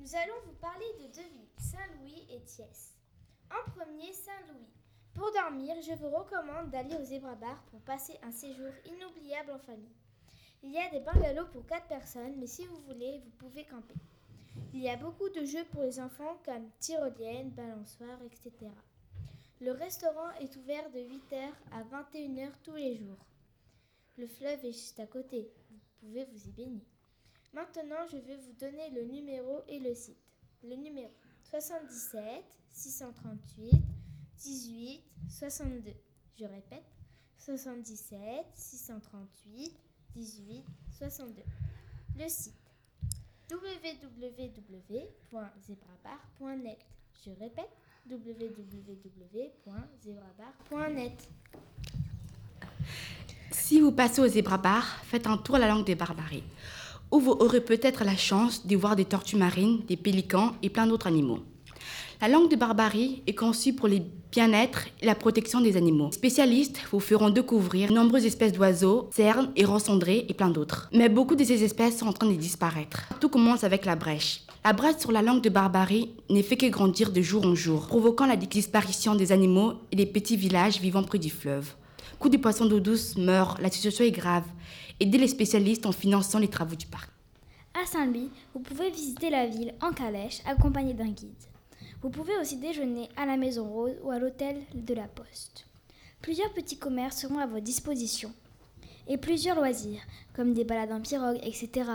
Nous allons vous parler de deux villes, Saint-Louis et Thiès. En premier, Saint-Louis. Pour dormir, je vous recommande d'aller au Zebra Bar pour passer un séjour inoubliable en famille. Il y a des bungalows pour 4 personnes, mais si vous voulez, vous pouvez camper. Il y a beaucoup de jeux pour les enfants comme tyrolienne, balançoire, etc. Le restaurant est ouvert de 8h à 21h tous les jours. Le fleuve est juste à côté, vous pouvez vous y baigner. Maintenant, je vais vous donner le numéro et le site. Le numéro 77 638 18 62. Je répète 77 638 18 62. Le site www.zebrabar.net. Je répète www.zebrabar.net. Si vous passez au Zebra Bar, faites un tour à la langue des barbaries, où vous aurez peut-être la chance d'y voir des tortues marines, des pélicans et plein d'autres animaux. La langue de barbarie est conçue pour le bien-être et la protection des animaux. Spécialistes vous feront découvrir de nombreuses espèces d'oiseaux, cernes, et cendrés et plein d'autres. Mais beaucoup de ces espèces sont en train de disparaître. Tout commence avec la brèche. La brèche sur la langue de barbarie n'est fait que grandir de jour en jour, provoquant la disparition des animaux et des petits villages vivant près du fleuve. Coup de poissons d'eau douce meurent, la situation est grave. Aidez les spécialistes en finançant les travaux du parc. À Saint-Louis, vous pouvez visiter la ville en calèche accompagné d'un guide. Vous pouvez aussi déjeuner à la Maison Rose ou à l'hôtel de la Poste. Plusieurs petits commerces seront à votre disposition. Et plusieurs loisirs, comme des balades en pirogue, etc.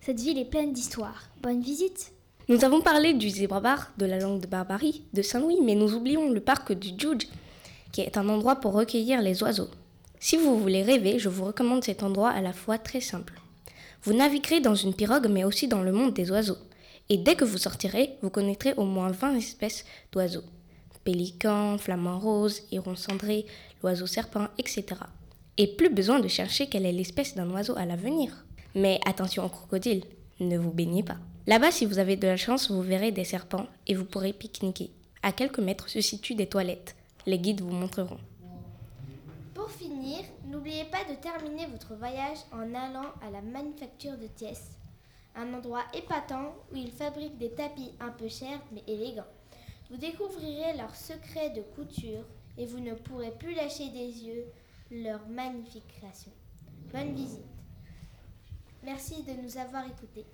Cette ville est pleine d'histoires. Bonne visite Nous avons parlé du Zebra Bar, de la langue de barbarie, de Saint-Louis, mais nous oublions le parc du Djoudj, qui est un endroit pour recueillir les oiseaux. Si vous voulez rêver, je vous recommande cet endroit à la fois très simple. Vous naviguerez dans une pirogue, mais aussi dans le monde des oiseaux. Et dès que vous sortirez, vous connaîtrez au moins 20 espèces d'oiseaux. Pélicans, flamants roses, hérons cendrés, l'oiseau serpent, etc. Et plus besoin de chercher quelle est l'espèce d'un oiseau à l'avenir. Mais attention aux crocodiles, ne vous baignez pas. Là-bas, si vous avez de la chance, vous verrez des serpents et vous pourrez pique-niquer. À quelques mètres se situent des toilettes. Les guides vous montreront. Pour finir, n'oubliez pas de terminer votre voyage en allant à la manufacture de Thiès un endroit épatant où ils fabriquent des tapis un peu chers mais élégants. Vous découvrirez leurs secrets de couture et vous ne pourrez plus lâcher des yeux leur magnifique création. Bonne visite. Merci de nous avoir écoutés.